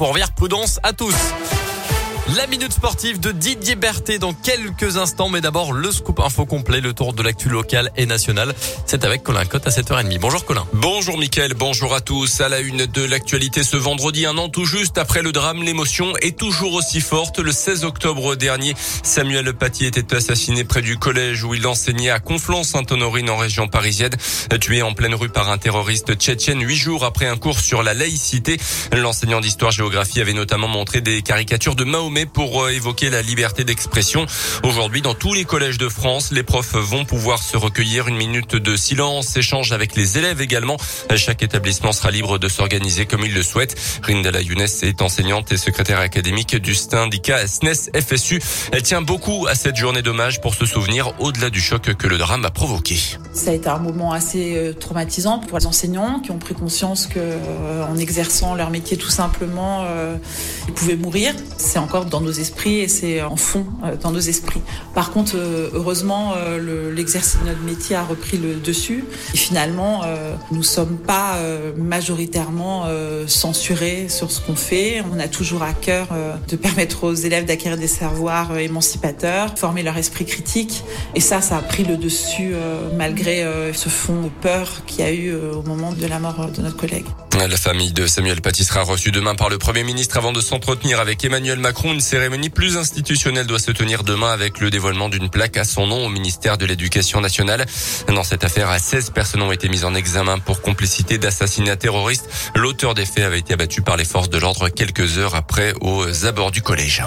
Fourvière. Prudence à tous. La minute sportive de Didier Berthet dans quelques instants, mais d'abord le scoop info complet, le tour de l'actu local et national. C'est avec Colin Cotte à 7h30. Bonjour Colin. Bonjour Mickaël, bonjour à tous. À la une de l'actualité ce vendredi, un an tout juste après le drame, l'émotion est toujours aussi forte. Le 16 octobre dernier, Samuel Paty était assassiné près du collège où il enseignait à Conflans-Sainte-Honorine en région parisienne, tué en pleine rue par un terroriste tchétchène huit jours après un cours sur la laïcité. L'enseignant d'histoire-géographie avait notamment montré des caricatures de Mahomet pour euh, évoquer la liberté d'expression. Aujourd'hui, dans tous les collèges de France, les profs vont pouvoir se recueillir une minute de silence, échange avec les élèves également. Chaque établissement sera libre de s'organiser comme il le souhaite. Rindala Younes est enseignante et secrétaire académique du syndicat SNES FSU. Elle tient beaucoup à cette journée d'hommage pour se souvenir au-delà du choc que le drame a provoqué. Ça a été un moment assez euh, traumatisant pour les enseignants qui ont pris conscience que euh, exerçant leur métier tout simplement, ils pouvaient mourir. C'est encore dans nos esprits et c'est en fond euh, dans nos esprits. Par contre, euh, heureusement, euh, l'exercice de notre métier a repris le dessus. Et finalement, nous sommes pas majoritairement censurés sur ce qu'on fait. On a toujours à cœur de permettre aux élèves d'acquérir des savoirs émancipateurs, former leur esprit critique. Et ça, ça a pris le dessus malgré ce fond de peur qu'il y a eu au moment de la mort de notre collègue. La famille de Samuel Paty sera reçue demain par le Premier ministre avant de s'entretenir avec Emmanuel Macron. Une cérémonie plus institutionnelle doit se tenir demain avec le dévoilement d'une plaque à son nom au ministère de l'Éducation nationale. Dans cette affaire, 16 personnes ont été mises en examen pour complicité d'assassinat terroriste. L'auteur des faits avait été abattu par les forces de l'ordre quelques heures après aux abords du collège.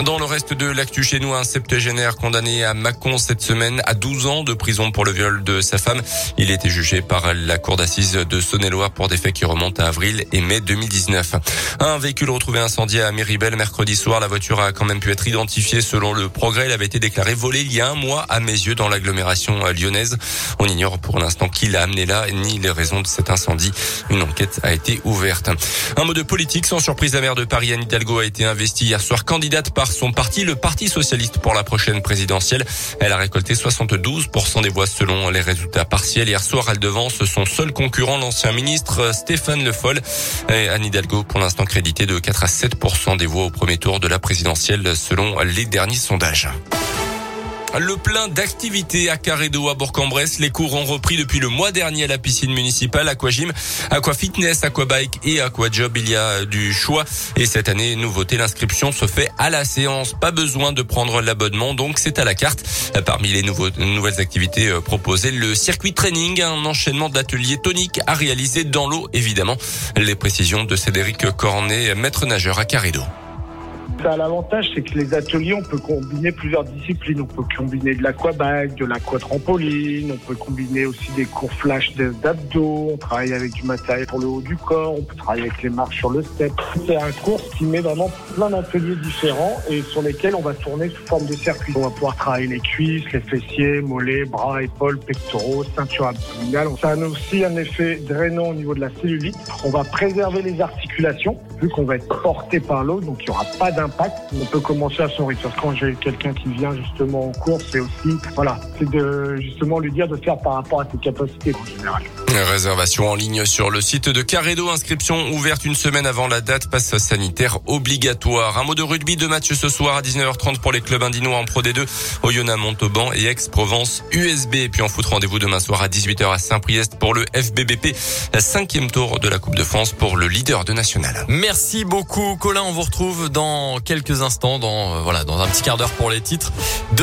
Dans le reste de l'actu chez nous, un septégénaire condamné à Mâcon cette semaine à 12 ans de prison pour le viol de sa femme. Il a été jugé par la cour d'assises de Saône-et-Loire pour des faits qui remontent à avril et mai 2019. Un véhicule retrouvé incendié à Méribel mercredi soir. La voiture a quand même pu être identifiée selon le progrès. Elle avait été déclarée volée il y a un mois à mes yeux dans l'agglomération lyonnaise. On ignore pour l'instant qui l'a amené là ni les raisons de cet incendie. Une enquête a été ouverte. Un mot de politique. Sans surprise, la maire de Paris, Anne Hidalgo, a été investie hier soir candidate par son parti, le Parti socialiste pour la prochaine présidentielle. Elle a récolté 72% des voix selon les résultats partiels. Hier soir, elle devance son seul concurrent, l'ancien ministre Stéphane Le Foll. Et Anne Hidalgo, pour l'instant crédité de 4 à 7% des voix au premier tour de la présidentielle selon les derniers sondages. Le plein d'activités à Carédo à Bourg-en-Bresse. Les cours ont repris depuis le mois dernier à la piscine municipale, Aquagym, Aquafitness, Aquabike et Aquajob. Il y a du choix. Et cette année, nouveauté, l'inscription se fait à la séance. Pas besoin de prendre l'abonnement, donc c'est à la carte. Parmi les nouveaux, nouvelles activités euh, proposées, le circuit training, un enchaînement d'ateliers toniques à réaliser dans l'eau, évidemment. Les précisions de Cédric Cornet, maître nageur à Carédo. Ça a l'avantage, c'est que les ateliers, on peut combiner plusieurs disciplines. On peut combiner de l'aquabag, de l'aquatrampoline, on peut combiner aussi des cours flash d'abdos, on travaille avec du matériel pour le haut du corps, on peut travailler avec les marches sur le step. C'est un cours qui met vraiment plein d'ateliers différents et sur lesquels on va tourner sous forme de circuit. On va pouvoir travailler les cuisses, les fessiers, mollets, bras, épaules, pectoraux, ceinture abdominale. Ça a aussi un effet drainant au niveau de la cellulite. On va préserver les articulations vu qu'on va être porté par l'eau, donc il n'y aura pas d'impact on peut commencer à son rythme. Quand j'ai quelqu'un qui vient justement en cours, c'est aussi, voilà, c'est de justement lui dire de faire par rapport à ses capacités en général. Réservation en ligne sur le site de Caredo. Inscription ouverte une semaine avant la date. Passe sanitaire obligatoire. Un mot de rugby de match ce soir à 19h30 pour les clubs indinois en Pro D2. Oyonnax Montauban et Aix-Provence USB. Et puis en foot, rendez-vous demain soir à 18h à Saint-Priest pour le FBBP. Cinquième tour de la Coupe de France pour le leader de National. Merci beaucoup, Colin. On vous retrouve dans quelques instants, dans, euh, voilà, dans un petit quart d'heure pour les titres.